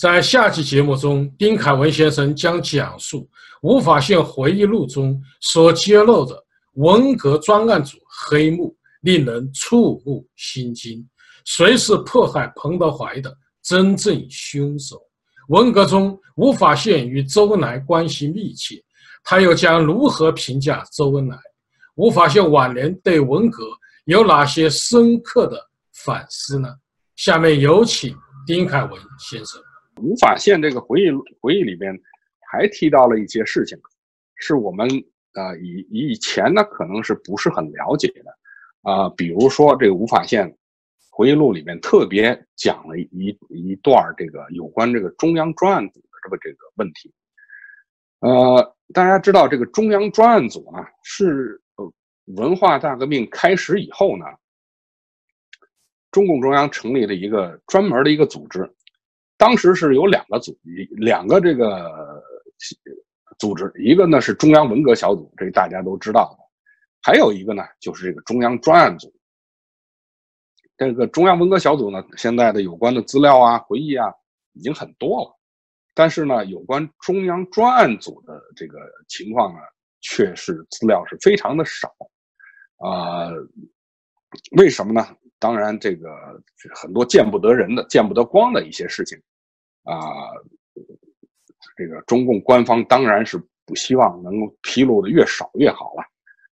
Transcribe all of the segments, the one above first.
在下期节目中，丁凯文先生将讲述《无法县回忆录》中所揭露的文革专案组黑幕，令人触目心惊。谁是迫害彭德怀的真正凶手？文革中，吴法宪与周恩来关系密切，他又将如何评价周恩来？吴法宪晚年对文革有哪些深刻的反思呢？下面有请丁凯文先生。吴法宪这个回忆回忆里边还提到了一些事情，是我们啊以以前呢可能是不是很了解的啊，比如说这个吴法宪回忆录里面特别讲了一一段这个有关这个中央专案组的这个这个问题。呃，大家知道这个中央专案组呢是呃文化大革命开始以后呢，中共中央成立了一个专门的一个组织。当时是有两个组，两个这个组织，一个呢是中央文革小组，这大家都知道的，还有一个呢就是这个中央专案组。这个中央文革小组呢，现在的有关的资料啊、回忆啊已经很多了，但是呢，有关中央专案组的这个情况呢，却是资料是非常的少，啊，为什么呢？当然，这个很多见不得人的、见不得光的一些事情。啊，这个中共官方当然是不希望能够披露的越少越好了。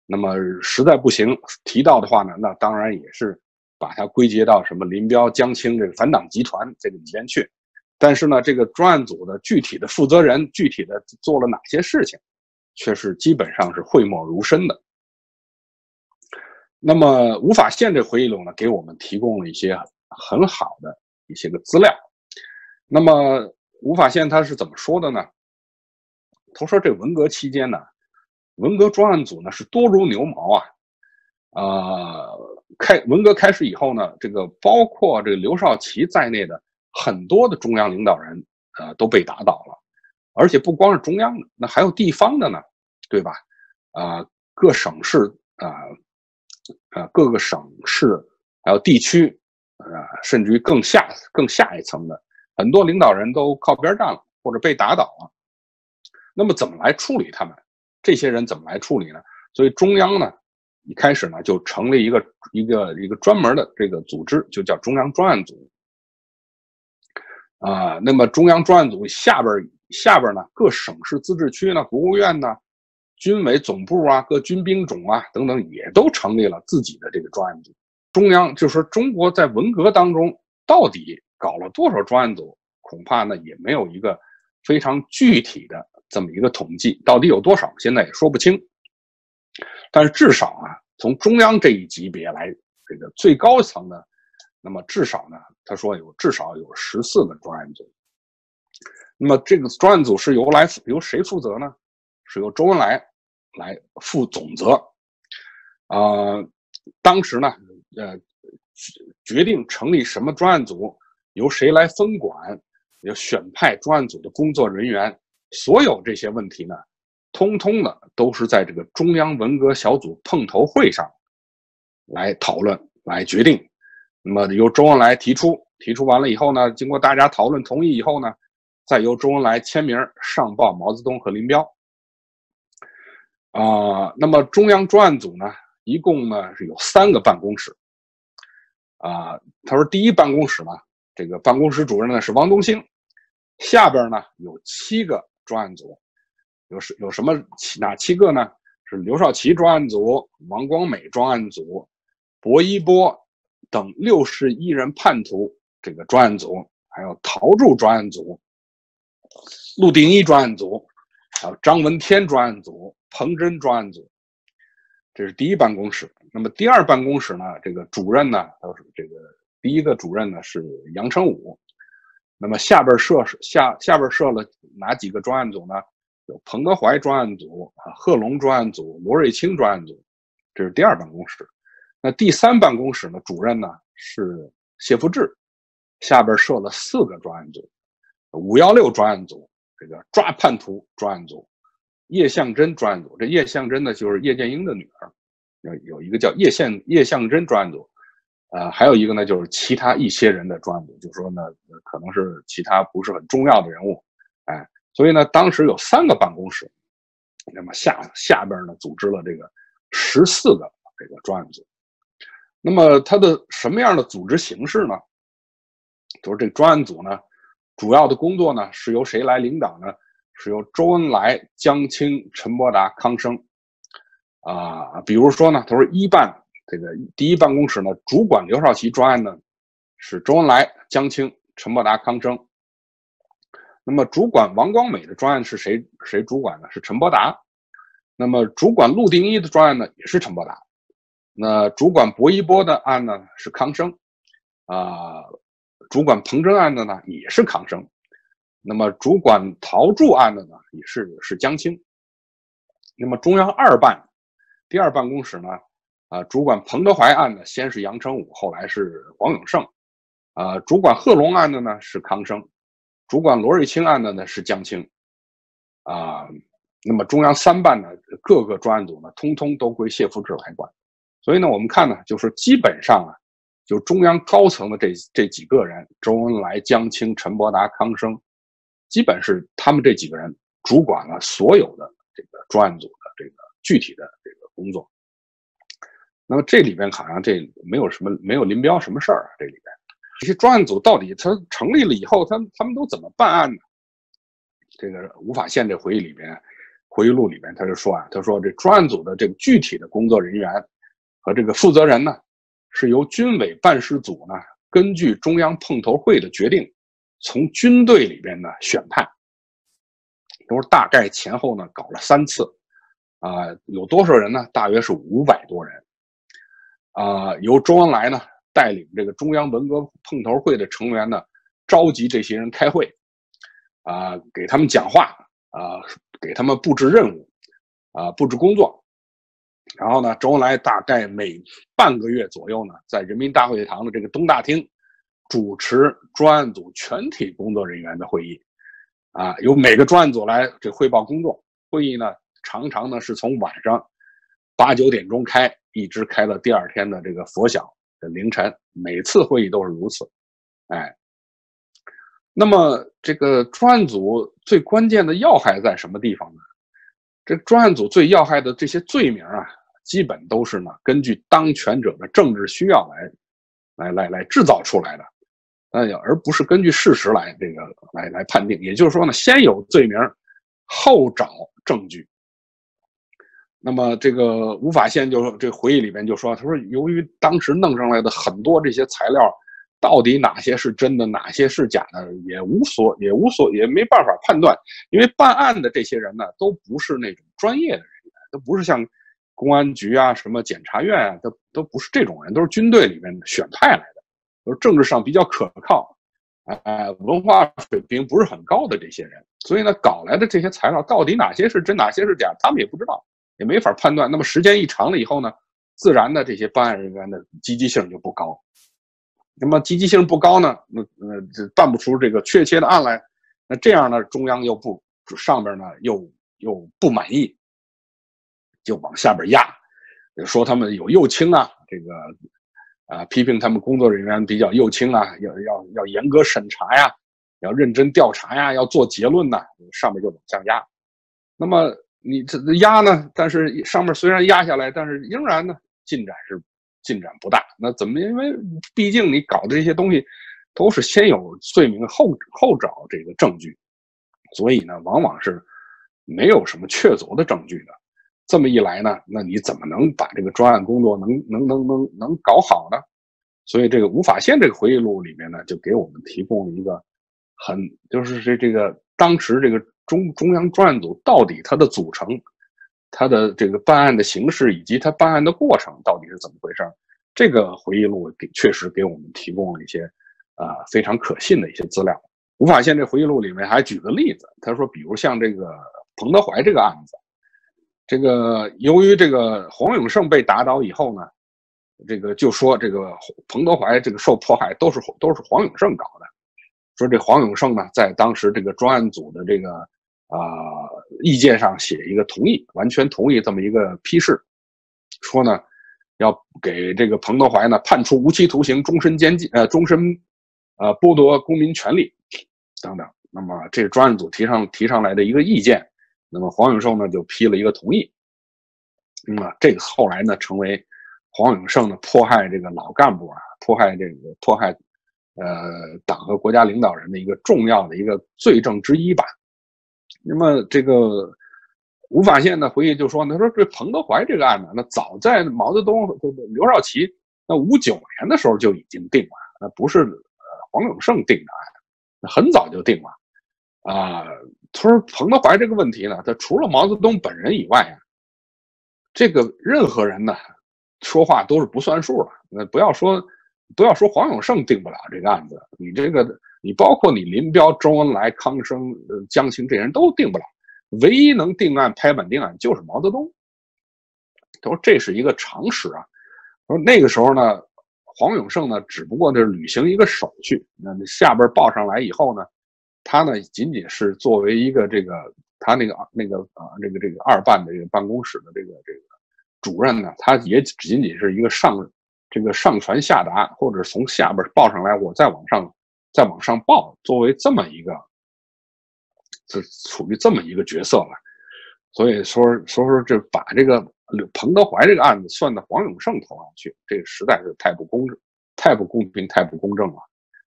那么实在不行提到的话呢，那当然也是把它归结到什么林彪、江青这个反党集团这个里边去。但是呢，这个专案组的具体的负责人、具体的做了哪些事情，却是基本上是讳莫如深的。那么无法宪这回忆录呢，给我们提供了一些很好的一些个资料。那么吴法宪他是怎么说的呢？他说这文革期间呢，文革专案组呢是多如牛毛啊，呃，开文革开始以后呢，这个包括这个刘少奇在内的很多的中央领导人呃都被打倒了，而且不光是中央的，那还有地方的呢，对吧？啊，各省市啊，啊各个省市还有地区啊，甚至于更下更下一层的。很多领导人都靠边站了，或者被打倒了。那么怎么来处理他们？这些人怎么来处理呢？所以中央呢，一开始呢就成立一个一个一个专门的这个组织，就叫中央专案组。啊，那么中央专案组下边下边呢，各省市自治区呢，国务院呢，军委总部啊，各军兵种啊等等，也都成立了自己的这个专案组。中央就说中国在文革当中到底。搞了多少专案组？恐怕呢也没有一个非常具体的这么一个统计，到底有多少，现在也说不清。但是至少啊，从中央这一级别来，这个最高层的，那么至少呢，他说有至少有十四个专案组。那么这个专案组是由来由谁负责呢？是由周恩来来负总责。啊，当时呢，呃，决定成立什么专案组？由谁来分管？要选派专案组的工作人员，所有这些问题呢，通通的都是在这个中央文革小组碰头会上来讨论、来决定。那么由周恩来提出，提出完了以后呢，经过大家讨论同意以后呢，再由周恩来签名上报毛泽东和林彪。啊，那么中央专案组呢，一共呢是有三个办公室。啊，他说第一办公室呢。这个办公室主任呢是王东兴，下边呢有七个专案组，有什有什么哪七个呢？是刘少奇专案组、王光美专案组、薄一波等六十一人叛徒这个专案组，还有陶铸专案组、陆定一专案组，还有张闻天专案组、彭真专案组。这是第一办公室。那么第二办公室呢？这个主任呢都是这个。第一个主任呢是杨成武，那么下边设下下边设了哪几个专案组呢？有彭德怀专案组啊，贺龙专案组，罗瑞卿专案组，这是第二办公室。那第三办公室呢？主任呢是谢富治，下边设了四个专案组：五幺六专案组，这个抓叛徒专案组，叶向真专案组。这叶向真呢就是叶剑英的女儿，有有一个叫叶向叶向真专案组。呃，还有一个呢，就是其他一些人的专案组，就是说呢，可能是其他不是很重要的人物，哎，所以呢，当时有三个办公室，那么下下边呢，组织了这个十四个这个专案组。那么它的什么样的组织形式呢？就是这专案组呢，主要的工作呢是由谁来领导呢？是由周恩来、江青、陈伯达、康生，啊，比如说呢，他说一办。这个第一办公室呢，主管刘少奇专案呢，是周恩来、江青、陈伯达、康生。那么主管王光美的专案是谁？谁主管呢？是陈伯达。那么主管陆定一的专案呢，也是陈伯达。那主管薄一波的案呢，是康生。啊，主管彭真案的呢，也是康生。那么主管陶铸案的呢，也是是江青。那么中央二办第二办公室呢？啊，主管彭德怀案的先是杨成武，后来是黄永胜。啊，主管贺龙案的呢是康生，主管罗瑞卿案的呢是江青。啊，那么中央三办呢，各个专案组呢，通通都归谢富治来管。所以呢，我们看呢，就是基本上啊，就中央高层的这这几个人，周恩来、江青、陈伯达、康生，基本是他们这几个人主管了所有的这个专案组的这个具体的这个工作。那么这里边好像这没有什么没有林彪什么事儿啊？这里边这些专案组到底他成立了以后，他他们都怎么办案呢？这个吴法宪这回忆里边回忆录里边他就说啊，他说这专案组的这个具体的工作人员和这个负责人呢，是由军委办事组呢根据中央碰头会的决定，从军队里边呢选派，都是大概前后呢搞了三次，啊，有多少人呢？大约是五百多人。啊，由周恩来呢带领这个中央文革碰头会的成员呢，召集这些人开会，啊，给他们讲话，啊，给他们布置任务，啊，布置工作。然后呢，周恩来大概每半个月左右呢，在人民大会堂的这个东大厅，主持专案组全体工作人员的会议，啊，由每个专案组来这汇报工作。会议呢，常常呢是从晚上八九点钟开。一直开到第二天的这个拂晓的凌晨，每次会议都是如此。哎，那么这个专案组最关键的要害在什么地方呢？这专案组最要害的这些罪名啊，基本都是呢根据当权者的政治需要来来来来制造出来的，哎呀，而不是根据事实来这个来来判定。也就是说呢，先有罪名，后找证据。那么这个吴法宪就说，这回忆里边就说，他说由于当时弄上来的很多这些材料，到底哪些是真的，哪些是假的，也无所也无所也没办法判断，因为办案的这些人呢，都不是那种专业的人员，都不是像公安局啊、什么检察院啊，都都不是这种人，都是军队里面选派来的，都是政治上比较可靠，哎，文化水平不是很高的这些人，所以呢，搞来的这些材料到底哪些是真，哪些是假，他们也不知道。也没法判断。那么时间一长了以后呢，自然的这些办案人员的积极性就不高。那么积极性不高呢，那那这办不出这个确切的案来。那这样呢，中央又不上边呢又又不满意，就往下边压，说他们有右倾啊，这个啊批评他们工作人员比较右倾啊，要要要严格审查呀，要认真调查呀，要做结论呐，上面就往下压。那么。你这压呢？但是上面虽然压下来，但是仍然呢进展是进展不大。那怎么？因为毕竟你搞的这些东西都是先有罪名后后找这个证据，所以呢往往是没有什么确凿的证据的。这么一来呢，那你怎么能把这个专案工作能能能能能搞好呢？所以这个吴法宪这个回忆录里面呢，就给我们提供了一个很就是这这个当时这个。中中央专案组到底它的组成、它的这个办案的形式以及它办案的过程到底是怎么回事？这个回忆录给确实给我们提供了一些啊非常可信的一些资料。吴法宪这回忆录里面还举个例子，他说，比如像这个彭德怀这个案子，这个由于这个黄永胜被打倒以后呢，这个就说这个彭德怀这个受迫害都是都是黄永胜搞的。说这黄永胜呢，在当时这个专案组的这个啊意见上写一个同意，完全同意这么一个批示，说呢，要给这个彭德怀呢判处无期徒刑、终身监禁，呃，终身，呃，剥夺公民权利等等。那么这个专案组提上提上来的一个意见，那么黄永胜呢就批了一个同意。那么这个后来呢成为黄永胜呢迫害这个老干部啊，迫害这个迫害。呃，党和国家领导人的一个重要的一个罪证之一吧。那么，这个吴法宪的回忆就说：“他说这彭德怀这个案子，那早在毛泽东、刘少奇那五九年的时候就已经定了，那不是呃黄永胜定的案，很早就定了啊。”他说：“彭德怀这个问题呢，他除了毛泽东本人以外啊，这个任何人呢说话都是不算数的。那不要说。”不要说黄永胜定不了这个案子，你这个你包括你林彪、周恩来、康生、呃江青这些人都定不了，唯一能定案、拍板定案就是毛泽东。他说这是一个常识啊。说那个时候呢，黄永胜呢只不过是履行一个手续，那下边报上来以后呢，他呢仅仅是作为一个这个他那个那个啊这个这个二办的这个办公室的这个这个主任呢，他也仅仅是一个上。这个上传下达，或者从下边报上来，我再往上，再往上报，作为这么一个，这处于这么一个角色了。所以说，说说这把这个彭德怀这个案子算到黄永胜头上去，这实在是太不公正、太不公平、太不公正了。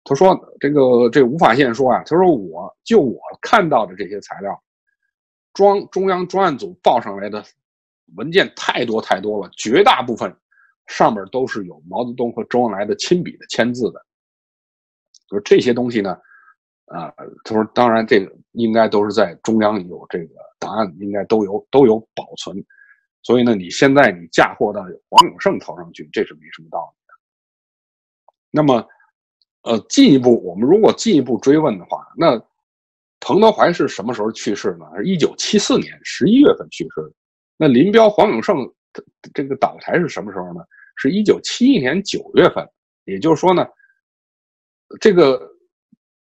他说：“这个这吴法宪说啊，他说我就我看到的这些材料，中中央专案组报上来的文件太多太多了，绝大部分。”上面都是有毛泽东和周恩来的亲笔的签字的，就是这些东西呢，啊，他说，当然这个应该都是在中央有这个档案，应该都有都有保存，所以呢，你现在你嫁祸到黄永胜头上去，这是没什么道理的。那么，呃，进一步我们如果进一步追问的话，那彭德怀是什么时候去世呢？是一九七四年十一月份去世的。那林彪、黄永胜这个倒台是什么时候呢？是一九七一年九月份，也就是说呢，这个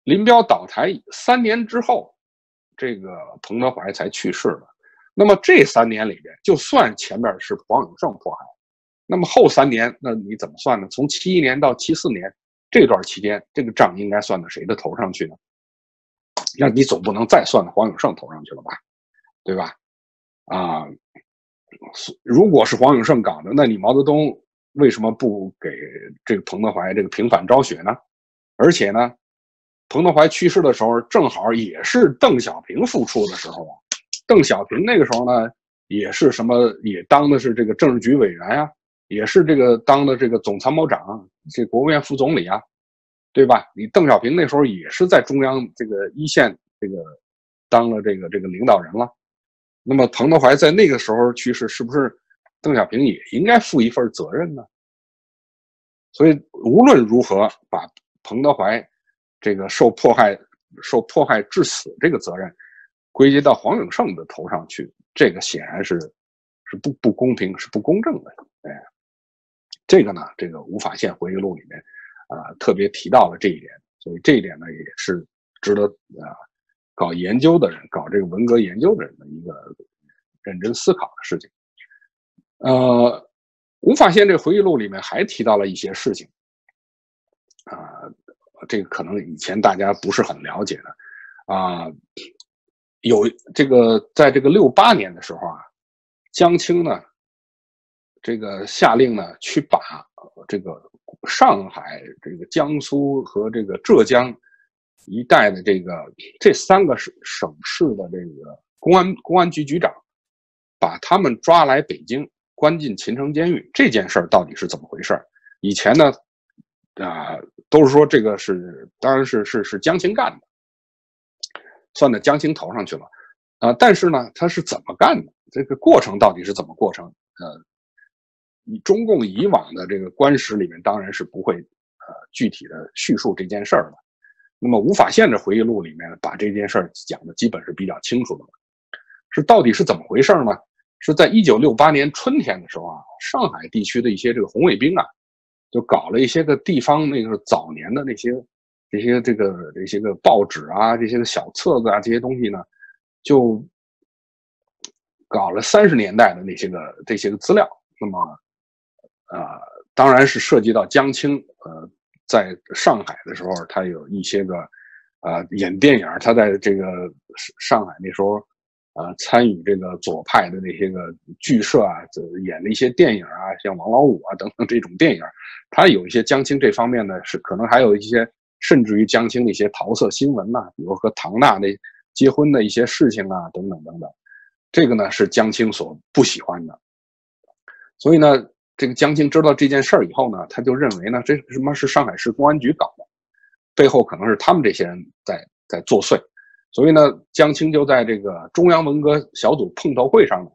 林彪倒台三年之后，这个彭德怀才去世的。那么这三年里边，就算前面是黄永胜迫害，那么后三年，那你怎么算呢？从七一年到七四年这段期间，这个账应该算到谁的头上去呢？那你总不能再算到黄永胜头上去了吧？对吧？啊，如果是黄永胜搞的，那你毛泽东。为什么不给这个彭德怀这个平反昭雪呢？而且呢，彭德怀去世的时候，正好也是邓小平复出的时候啊。邓小平那个时候呢，也是什么，也当的是这个政治局委员呀，也是这个当的这个总参谋长，这国务院副总理啊，对吧？你邓小平那时候也是在中央这个一线这个当了这个这个领导人了。那么彭德怀在那个时候去世，是不是？邓小平也应该负一份责任呢，所以无论如何把彭德怀这个受迫害、受迫害致死这个责任归结到黄永胜的头上去，这个显然是是不不公平、是不公正的。哎，这个呢，这个吴法宪回忆录里面啊特别提到了这一点，所以这一点呢也是值得啊搞研究的人、搞这个文革研究的人的一个认真思考的事情。呃，吴法宪这回忆录里面还提到了一些事情，啊，这个可能以前大家不是很了解的，啊，有这个在这个六八年的时候啊，江青呢，这个下令呢去把这个上海、这个江苏和这个浙江一带的这个这三个省省市的这个公安公安局局长，把他们抓来北京。关进秦城监狱这件事儿到底是怎么回事？以前呢，啊，都是说这个是，当然是是是江青干的，算在江青头上去了，啊，但是呢，他是怎么干的？这个过程到底是怎么过程？呃，以中共以往的这个官史里面，当然是不会呃具体的叙述这件事儿的。那么无法宪的回忆录里面把这件事儿讲的基本是比较清楚的了，是到底是怎么回事呢？是在一九六八年春天的时候啊，上海地区的一些这个红卫兵啊，就搞了一些个地方那个早年的那些这些这个这些个报纸啊，这些个小册子啊，这些东西呢，就搞了三十年代的那些个这些个资料。那么，啊，当然是涉及到江青，呃，在上海的时候，他有一些个，呃，演电影，他在这个上海那时候，呃，参与这个左派的那些个剧社啊，演的一些电影啊，像王老五啊等等这种电影，他有一些江青这方面呢，是可能还有一些，甚至于江青的一些桃色新闻呐，比如和唐娜的结婚的一些事情啊，等等等等，这个呢是江青所不喜欢的，所以呢。这个江青知道这件事儿以后呢，他就认为呢，这什么是上海市公安局搞的，背后可能是他们这些人在在作祟，所以呢，江青就在这个中央文革小组碰头会上呢，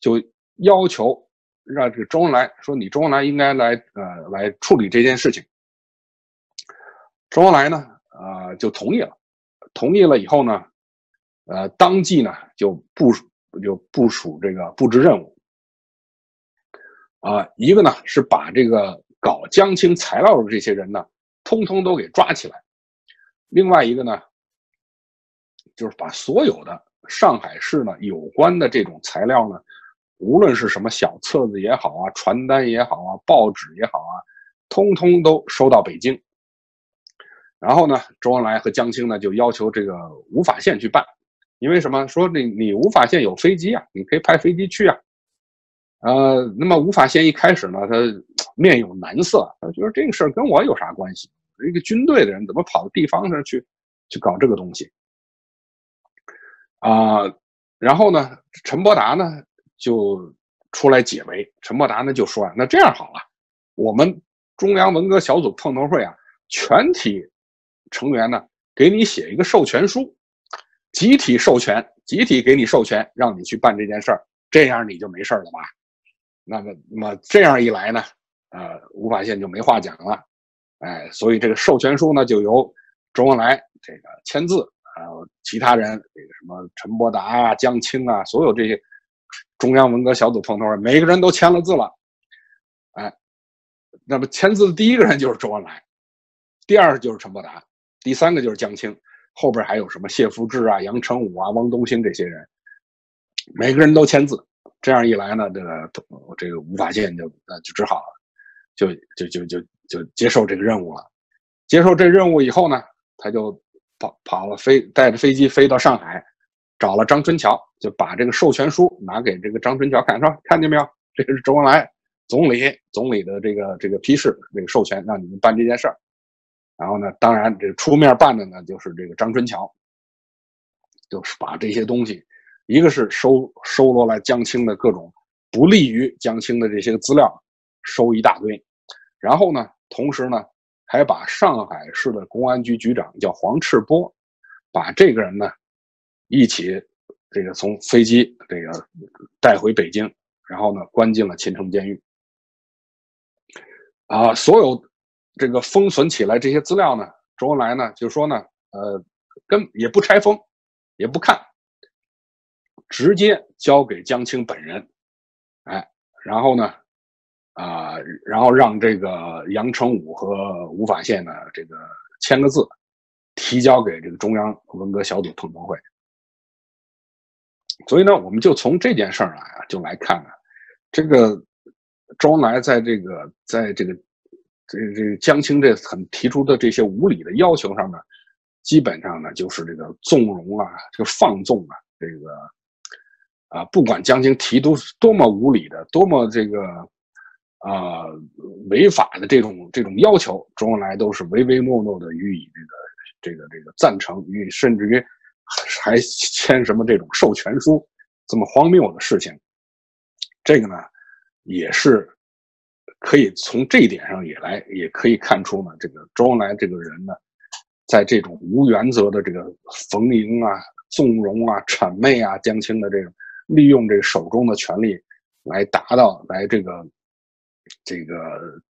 就要求让这个周恩来说，你周恩来应该来呃来处理这件事情。周恩来呢，呃就同意了，同意了以后呢，呃当即呢就部署就部署这个布置任务。啊，一个呢是把这个搞江青材料的这些人呢，通通都给抓起来；另外一个呢，就是把所有的上海市呢有关的这种材料呢，无论是什么小册子也好啊，传单也好啊，报纸也好啊，通通都收到北京。然后呢，周恩来和江青呢就要求这个吴法宪去办，因为什么？说你你吴法宪有飞机啊，你可以派飞机去啊。呃，那么吴法宪一开始呢，他 面有难色，他觉得这个事儿跟我有啥关系？一个军队的人怎么跑到地方上去去搞这个东西？啊，然后呢，陈伯达呢就出来解围。陈伯达呢就说啊，那这样好了，我们中央文革小组碰头会啊，全体成员呢给你写一个授权书，集体授权，集体给你授权，让你去办这件事儿，这样你就没事了吧？那么，那么这样一来呢，呃，吴法宪就没话讲了，哎，所以这个授权书呢，就由周恩来这个签字，还有其他人，这个什么陈伯达啊、江青啊，所有这些中央文革小组碰头每个人都签了字了，哎，那么签字的第一个人就是周恩来，第二就是陈伯达，第三个就是江青，后边还有什么谢福志啊、杨成武啊、汪东兴这些人，每个人都签字。这样一来呢，这个这个吴法宪就呃就只好就就就就就接受这个任务了。接受这任务以后呢，他就跑跑了飞带着飞机飞到上海，找了张春桥，就把这个授权书拿给这个张春桥看，说看见没有，这是周恩来总理总理的这个这个批示，这个授权让你们办这件事儿。然后呢，当然这出面办的呢就是这个张春桥，就是把这些东西。一个是收收罗来江青的各种不利于江青的这些资料，收一大堆，然后呢，同时呢，还把上海市的公安局局长叫黄赤波，把这个人呢，一起这个从飞机这个带回北京，然后呢，关进了秦城监狱。啊，所有这个封存起来这些资料呢，周恩来呢就说呢，呃，跟也不拆封，也不看。直接交给江青本人，哎，然后呢，啊，然后让这个杨成武和吴法宪呢，这个签个字，提交给这个中央文革小组碰头会。所以呢，我们就从这件事儿啊，就来看看这个周恩来在这个在这个这这江青这很提出的这些无理的要求上呢，基本上呢就是这个纵容啊，这个放纵啊，这个。啊，不管江青提都多么无理的，多么这个啊违法的这种这种要求，周恩来都是唯唯诺诺的予以这个这个这个赞成，予以甚至于还签什么这种授权书，这么荒谬的事情，这个呢也是可以从这一点上也来也可以看出呢，这个周恩来这个人呢，在这种无原则的这个逢迎啊、纵容啊、谄媚啊江青的这种。利用这手中的权力来达到来这个这个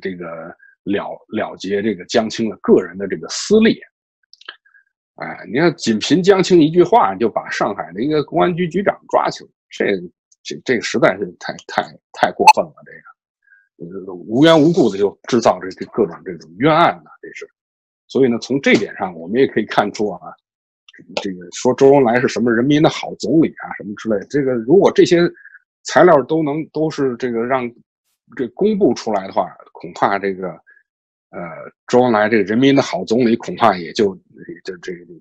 这个了了结这个江青的个人的这个私利，哎，你看仅凭江青一句话就把上海的一个公安局局长抓起来，这这这实在是太太太过分了，这个无缘无故的就制造这这各种这种冤案呢，这是，所以呢，从这点上我们也可以看出啊。这个说周恩来是什么人民的好总理啊，什么之类，这个如果这些材料都能都是这个让这公布出来的话，恐怕这个呃周恩来这个人民的好总理恐怕也就这这这个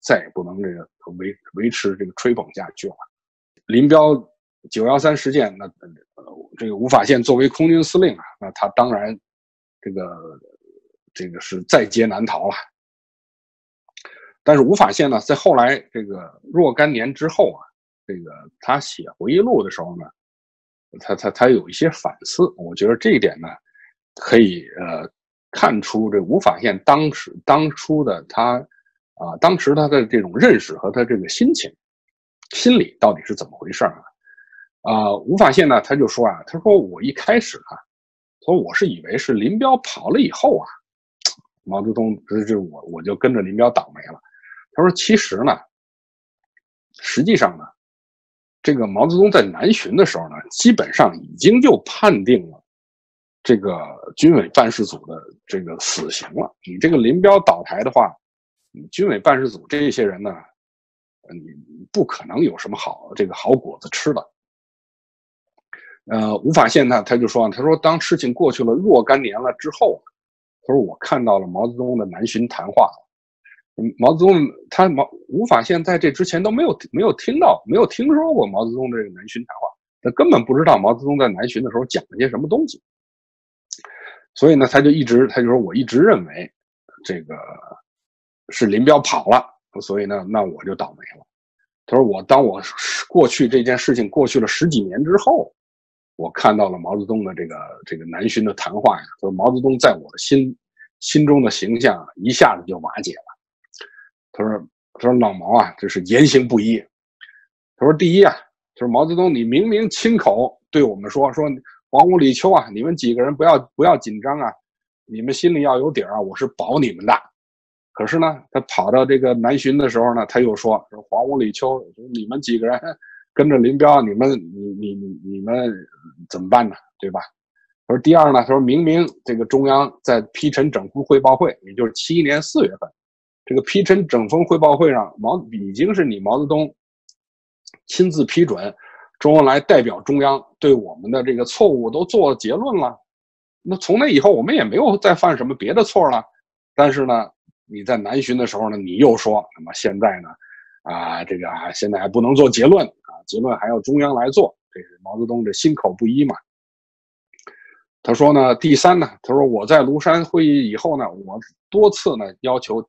再也不能这个维维持这个吹捧下去了。林彪九幺三事件，那这个吴法宪作为空军司令啊，那他当然这个这个是在劫难逃了。但是吴法宪呢，在后来这个若干年之后啊，这个他写回忆录的时候呢，他他他有一些反思。我觉得这一点呢，可以呃看出这吴法宪当时当初的他啊，当时他的这种认识和他这个心情、心理到底是怎么回事啊？啊，吴法宪呢，他就说啊，他说我一开始啊，说我是以为是林彪跑了以后啊，毛泽东这这我我就跟着林彪倒霉了。他说：“其实呢，实际上呢，这个毛泽东在南巡的时候呢，基本上已经就判定了这个军委办事组的这个死刑了。你这个林彪倒台的话，你军委办事组这些人呢，你不可能有什么好这个好果子吃的。”呃，吴法宪呢，他就说：“他说当事情过去了若干年了之后，他说我看到了毛泽东的南巡谈话。”毛泽东他毛吴法宪在这之前都没有没有听到没有听说过毛泽东这个南巡谈话，他根本不知道毛泽东在南巡的时候讲了些什么东西，所以呢，他就一直他就说我一直认为这个是林彪跑了，所以呢，那我就倒霉了。他说我当我过去这件事情过去了十几年之后，我看到了毛泽东的这个这个南巡的谈话呀，说毛泽东在我的心心中的形象一下子就瓦解了。他说：“他说老毛啊，这是言行不一。他说第一啊，就是毛泽东，你明明亲口对我们说，说黄屋李秋啊，你们几个人不要不要紧张啊，你们心里要有底儿啊，我是保你们的。可是呢，他跑到这个南巡的时候呢，他又说说黄屋李秋，你们几个人跟着林彪，你们你你你你们怎么办呢？对吧？他说第二呢，他说明明这个中央在批陈整风汇报会，也就是七一年四月份。”这个批陈整风汇报会上，毛已经是你毛泽东亲自批准，周恩来代表中央对我们的这个错误都做结论了。那从那以后，我们也没有再犯什么别的错了。但是呢，你在南巡的时候呢，你又说，那么现在呢，啊，这个啊现在还不能做结论啊，结论还要中央来做。这是毛泽东这心口不一嘛。他说呢，第三呢，他说我在庐山会议以后呢，我多次呢要求。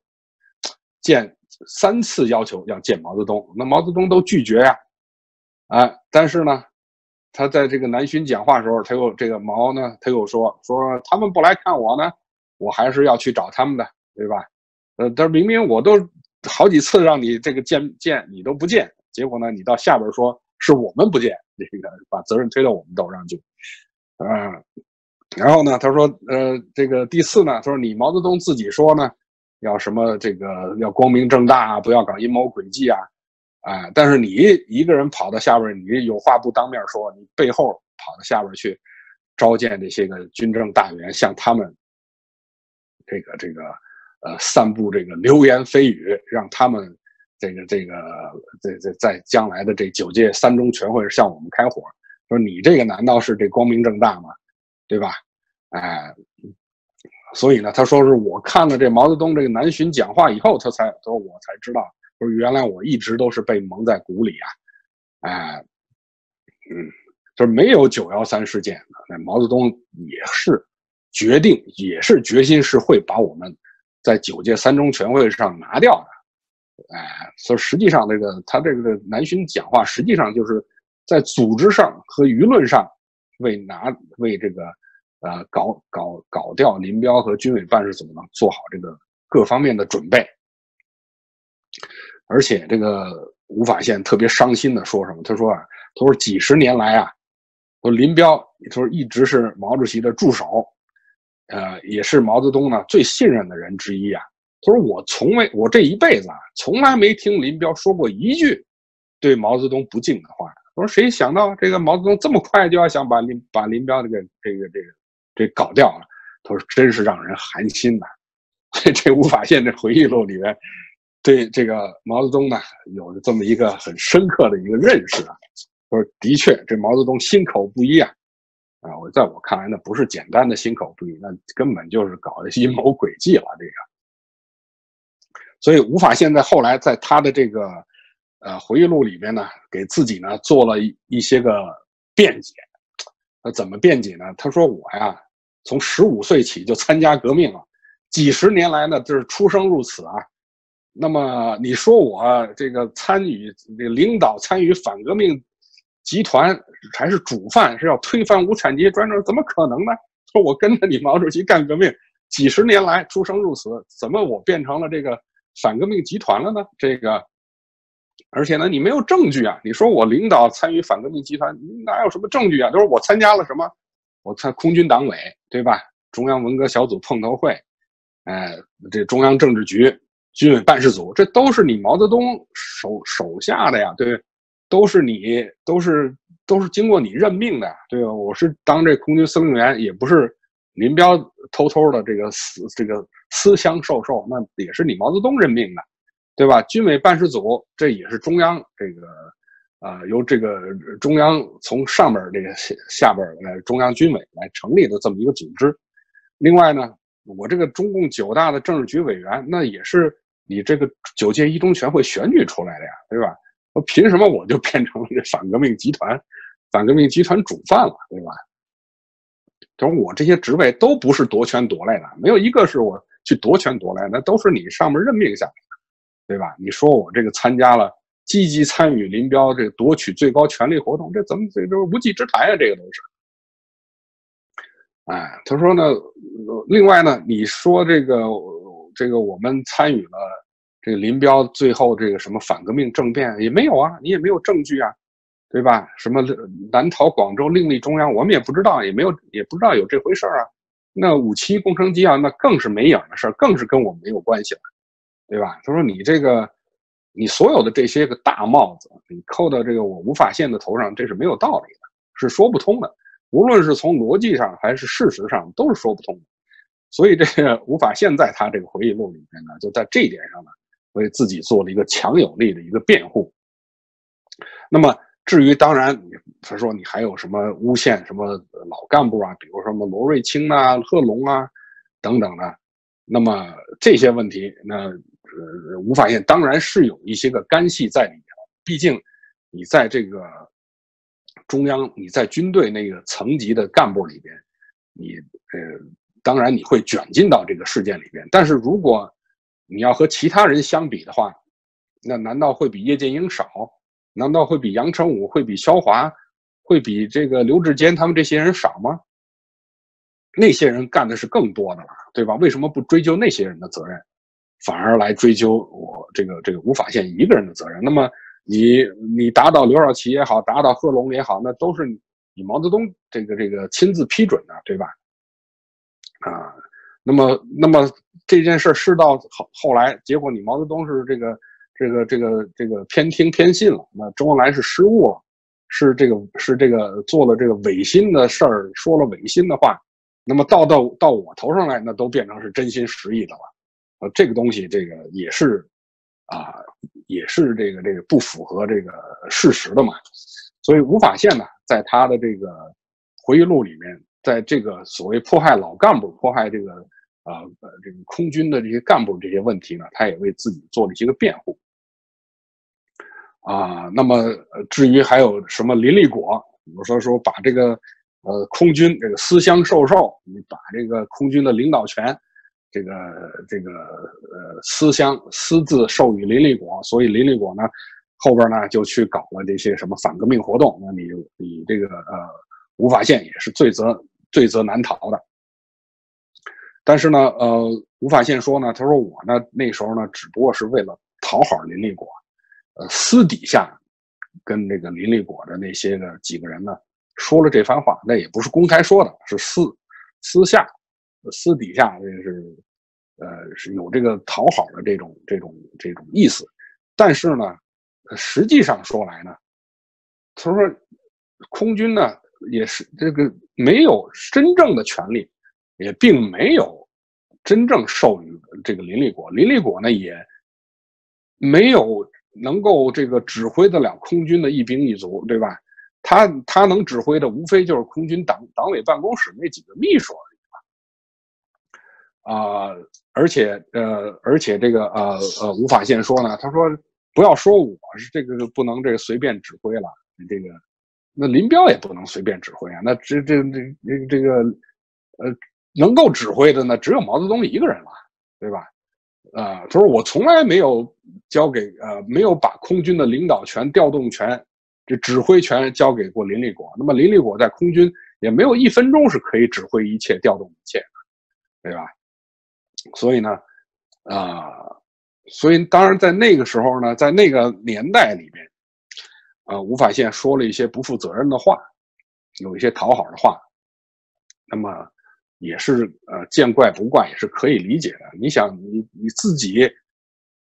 见三次要求要见毛泽东，那毛泽东都拒绝呀，啊！但是呢，他在这个南巡讲话时候，他又这个毛呢，他又说说他们不来看我呢，我还是要去找他们的，对吧？呃，他明明我都好几次让你这个见见你都不见，结果呢，你到下边说是我们不见，这个把责任推到我们头上去，啊！然后呢，他说呃，这个第四呢，他说你毛泽东自己说呢。要什么这个要光明正大啊，不要搞阴谋诡计啊，啊！但是你一个人跑到下边，你有话不当面说，你背后跑到下边去召见这些个军政大员，向他们这个这个呃散布这个流言蜚语，让他们这个这个在在在将来的这九届三中全会向我们开火，说你这个难道是这光明正大吗？对吧？哎。所以呢，他说是我看了这毛泽东这个南巡讲话以后，他才他说我才知道，说原来我一直都是被蒙在鼓里啊，哎，嗯，就是没有九幺三事件，那毛泽东也是决定，也是决心是会把我们在九届三中全会上拿掉的，哎，所以实际上这个他这个南巡讲话，实际上就是在组织上和舆论上为拿为这个。呃，搞搞搞掉林彪和军委办事组呢，做好这个各方面的准备。而且这个吴法宪特别伤心的说什么？他说啊，他说几十年来啊，说林彪，他说一直是毛主席的助手，呃，也是毛泽东呢最信任的人之一啊。他说我从未，我这一辈子啊，从来没听林彪说过一句对毛泽东不敬的话。我说谁想到这个毛泽东这么快就要想把林把林彪这个这个这个。这搞掉了，他说真是让人寒心呐。这这吴法宪这回忆录里面，对这个毛泽东呢，有着这么一个很深刻的一个认识啊。说的确，这毛泽东心口不一啊。啊，我在我看来，那不是简单的心口不一，那根本就是搞的阴谋诡计了。这个，所以吴法宪在后来在他的这个呃回忆录里边呢，给自己呢做了一一些个辩解。他怎么辩解呢？他说：“我呀，从十五岁起就参加革命了，几十年来呢，就是出生入死啊。那么你说我这个参与领导参与反革命？”集团还是主犯，是要推翻无产阶级专政，怎么可能呢？说我跟着你毛主席干革命，几十年来出生入死，怎么我变成了这个反革命集团了呢？这个，而且呢，你没有证据啊！你说我领导参与反革命集团，哪有什么证据啊？都是我参加了什么？我参空军党委，对吧？中央文革小组碰头会，哎，这中央政治局、军委办事组，这都是你毛泽东手手下的呀，对。都是你，都是都是经过你任命的，对吧？我是当这空军司令员，也不是林彪偷偷的这个私这个私相授受，那也是你毛泽东任命的，对吧？军委办事组这也是中央这个啊，由这个中央从上边这个下边来中央军委来成立的这么一个组织。另外呢，我这个中共九大的政治局委员，那也是你这个九届一中全会选举出来的呀，对吧？我凭什么我就变成了这反革命集团、反革命集团主犯了，对吧？就是我这些职位都不是夺权夺来的，没有一个是我去夺权夺来的，那都是你上面任命下来的，对吧？你说我这个参加了、积极参与林彪这夺取最高权力活动，这怎么这都是无稽之谈啊？这个都是。哎，他说呢，另外呢，你说这个这个我们参与了。这个林彪最后这个什么反革命政变也没有啊，你也没有证据啊，对吧？什么南逃广州另立中央，我们也不知道，也没有也不知道有这回事啊。那五七工程机啊，那更是没影的事儿，更是跟我们没有关系了，对吧？他说你这个，你所有的这些个大帽子，你扣到这个我无法宪的头上，这是没有道理的，是说不通的。无论是从逻辑上还是事实上，都是说不通的。所以这个无法宪在他这个回忆录里面呢，就在这一点上呢。为自己做了一个强有力的一个辩护。那么，至于当然，他说你还有什么诬陷什么老干部啊，比如什么罗瑞卿啊、贺龙啊等等的，那么这些问题，那呃，吴法宪当然是有一些个干系在里面。毕竟你在这个中央，你在军队那个层级的干部里边，你呃，当然你会卷进到这个事件里边。但是如果你要和其他人相比的话，那难道会比叶剑英少？难道会比杨成武、会比肖华、会比这个刘志坚他们这些人少吗？那些人干的是更多的了，对吧？为什么不追究那些人的责任，反而来追究我这个这个吴法宪一个人的责任？那么你你打倒刘少奇也好，打倒贺龙也好，那都是你毛泽东这个这个亲自批准的，对吧？啊。那么，那么这件事事到后后来，结果你毛泽东是这个这个这个这个偏听偏信了，那周恩来是失误了，是这个是这个做了这个违心的事儿，说了违心的话，那么到到到我头上来，那都变成是真心实意的了，呃，这个东西这个也是啊，也是这个这个不符合这个事实的嘛，所以吴法宪呢，在他的这个回忆录里面，在这个所谓迫害老干部、迫害这个。啊，呃，这个空军的这些干部这些问题呢，他也为自己做了一些个辩护。啊，那么至于还有什么林立果，比如说说把这个呃空军这个私相授受，你把这个空军的领导权，这个这个呃私相私自授予林立果，所以林立果呢后边呢就去搞了这些什么反革命活动，那你你这个呃吴法宪也是罪责罪责难逃的。但是呢，呃，吴法宪说呢，他说我呢那时候呢，只不过是为了讨好林立果，呃，私底下跟那个林立果的那些个几个人呢说了这番话，那也不是公开说的，是私私下私底下这是呃是有这个讨好的这种这种这种意思。但是呢，实际上说来呢，他说空军呢也是这个没有真正的权利。也并没有真正授予这个林立果，林立果呢也没有能够这个指挥得了空军的一兵一卒，对吧？他他能指挥的无非就是空军党党委办公室那几个秘书啊，而且呃，而且这个呃呃，吴法宪说呢，他说不要说我是这个不能这个随便指挥了，这个那林彪也不能随便指挥啊，那这这这这这个呃能够指挥的呢，只有毛泽东一个人了，对吧？啊，他说我从来没有交给呃没有把空军的领导权、调动权、这指挥权交给过林立果，那么林立果在空军也没有一分钟是可以指挥一切、调动一切的，对吧？所以呢，啊，所以当然在那个时候呢，在那个年代里边，啊，吴法宪说了一些不负责任的话，有一些讨好的话，那么也是呃见怪不怪，也是可以理解的。你想，你你自己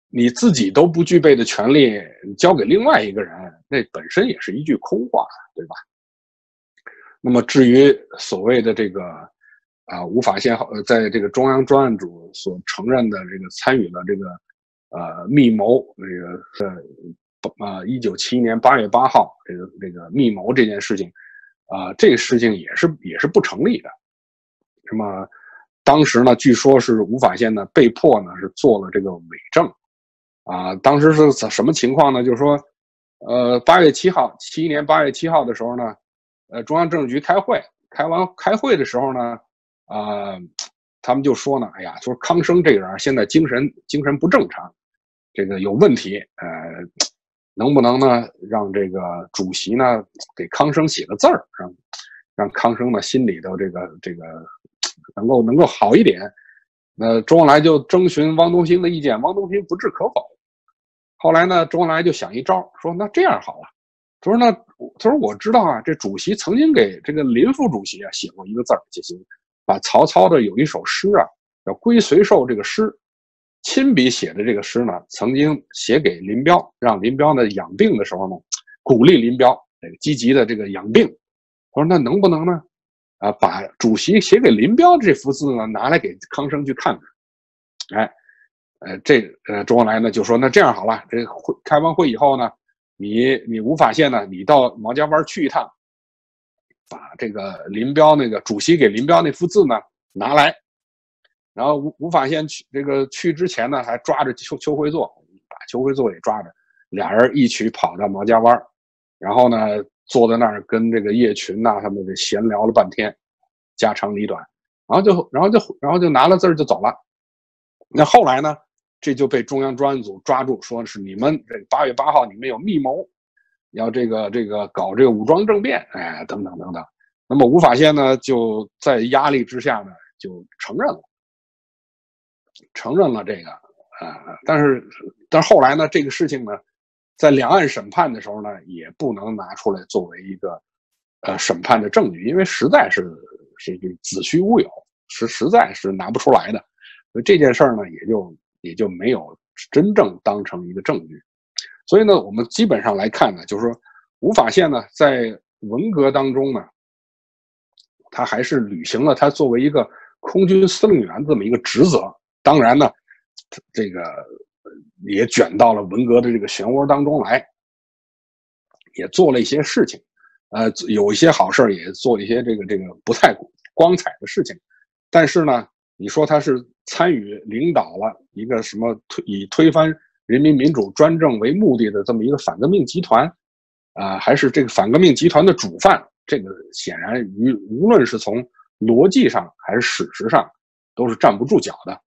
你自己都不具备的权利交给另外一个人，那本身也是一句空话，对吧？那么至于所谓的这个。啊，吴法宪呃，在这个中央专案组所承认的这个参与了这个呃密谋，这个呃啊，一九七一年八月八号这个这个密谋这件事情，啊，这个事情也是也是不成立的。那么当时呢，据说是吴法宪呢被迫呢是做了这个伪证，啊，当时是什么情况呢？就是说，呃，八月七号，七一年八月七号的时候呢，呃，中央政治局开会，开完开会的时候呢。啊，他们就说呢，哎呀，说康生这个人现在精神精神不正常，这个有问题，呃，能不能呢让这个主席呢给康生写个字儿，让让康生呢心里头这个这个能够能够好一点。那周恩来就征询汪东兴的意见，汪东兴不置可否。后来呢，周恩来就想一招，说那这样好了，他说那他说我知道啊，这主席曾经给这个林副主席啊写过一个字儿，就行。把曹操的有一首诗啊，叫《归随寿》这个诗，亲笔写的这个诗呢，曾经写给林彪，让林彪呢养病的时候呢，鼓励林彪这个积极的这个养病。他说：“那能不能呢？啊，把主席写给林彪这幅字呢，拿来给康生去看看。”哎，呃，这呃，周恩来呢就说：“那这样好了，这会开完会以后呢，你你吴法宪呢，你到毛家湾去一趟。”把这个林彪那个主席给林彪那幅字呢拿来，然后吴吴法宪去这个去之前呢，还抓着邱邱会作，把邱会作也抓着，俩人一起跑到毛家湾然后呢坐在那儿跟这个叶群呐他们这闲聊了半天，家长里短，然后就然后就然后就拿了字就走了。那后来呢，这就被中央专案组抓住，说是你们这八月八号你们有密谋。要这个这个搞这个武装政变，哎，等等等等。那么吴法宪呢，就在压力之下呢，就承认了，承认了这个啊。但是，但是后来呢，这个事情呢，在两岸审判的时候呢，也不能拿出来作为一个呃审判的证据，因为实在是是子虚乌有，是实在是拿不出来的。所以这件事儿呢，也就也就没有真正当成一个证据。所以呢，我们基本上来看呢，就是说，吴法宪呢，在文革当中呢，他还是履行了他作为一个空军司令员这么一个职责。当然呢，这个也卷到了文革的这个漩涡当中来，也做了一些事情，呃，有一些好事也做一些这个这个不太光彩的事情。但是呢，你说他是参与领导了一个什么推以推翻。人民民主专政为目的的这么一个反革命集团，啊，还是这个反革命集团的主犯，这个显然于无论是从逻辑上还是史实上，都是站不住脚的。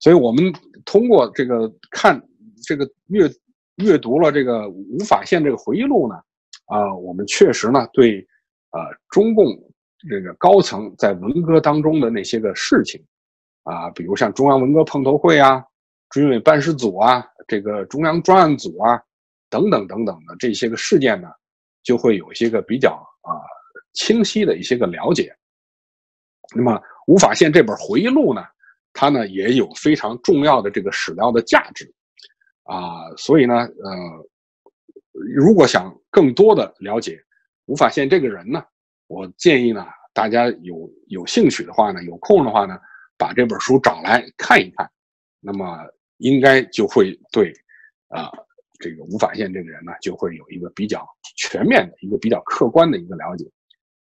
所以，我们通过这个看这个阅阅读了这个吴法宪这个回忆录呢，啊，我们确实呢对，呃，中共这个高层在文革当中的那些个事情，啊，比如像中央文革碰头会啊。军委办事组啊，这个中央专案组啊，等等等等的这些个事件呢，就会有一些个比较啊清晰的一些个了解。那么吴法宪这本回忆录呢，它呢也有非常重要的这个史料的价值啊，所以呢，呃，如果想更多的了解吴法宪这个人呢，我建议呢，大家有有兴趣的话呢，有空的话呢，把这本书找来看一看，那么。应该就会对，啊，这个吴法宪这个人呢，就会有一个比较全面的一个比较客观的一个了解。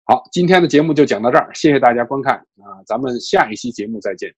好，今天的节目就讲到这儿，谢谢大家观看啊，咱们下一期节目再见。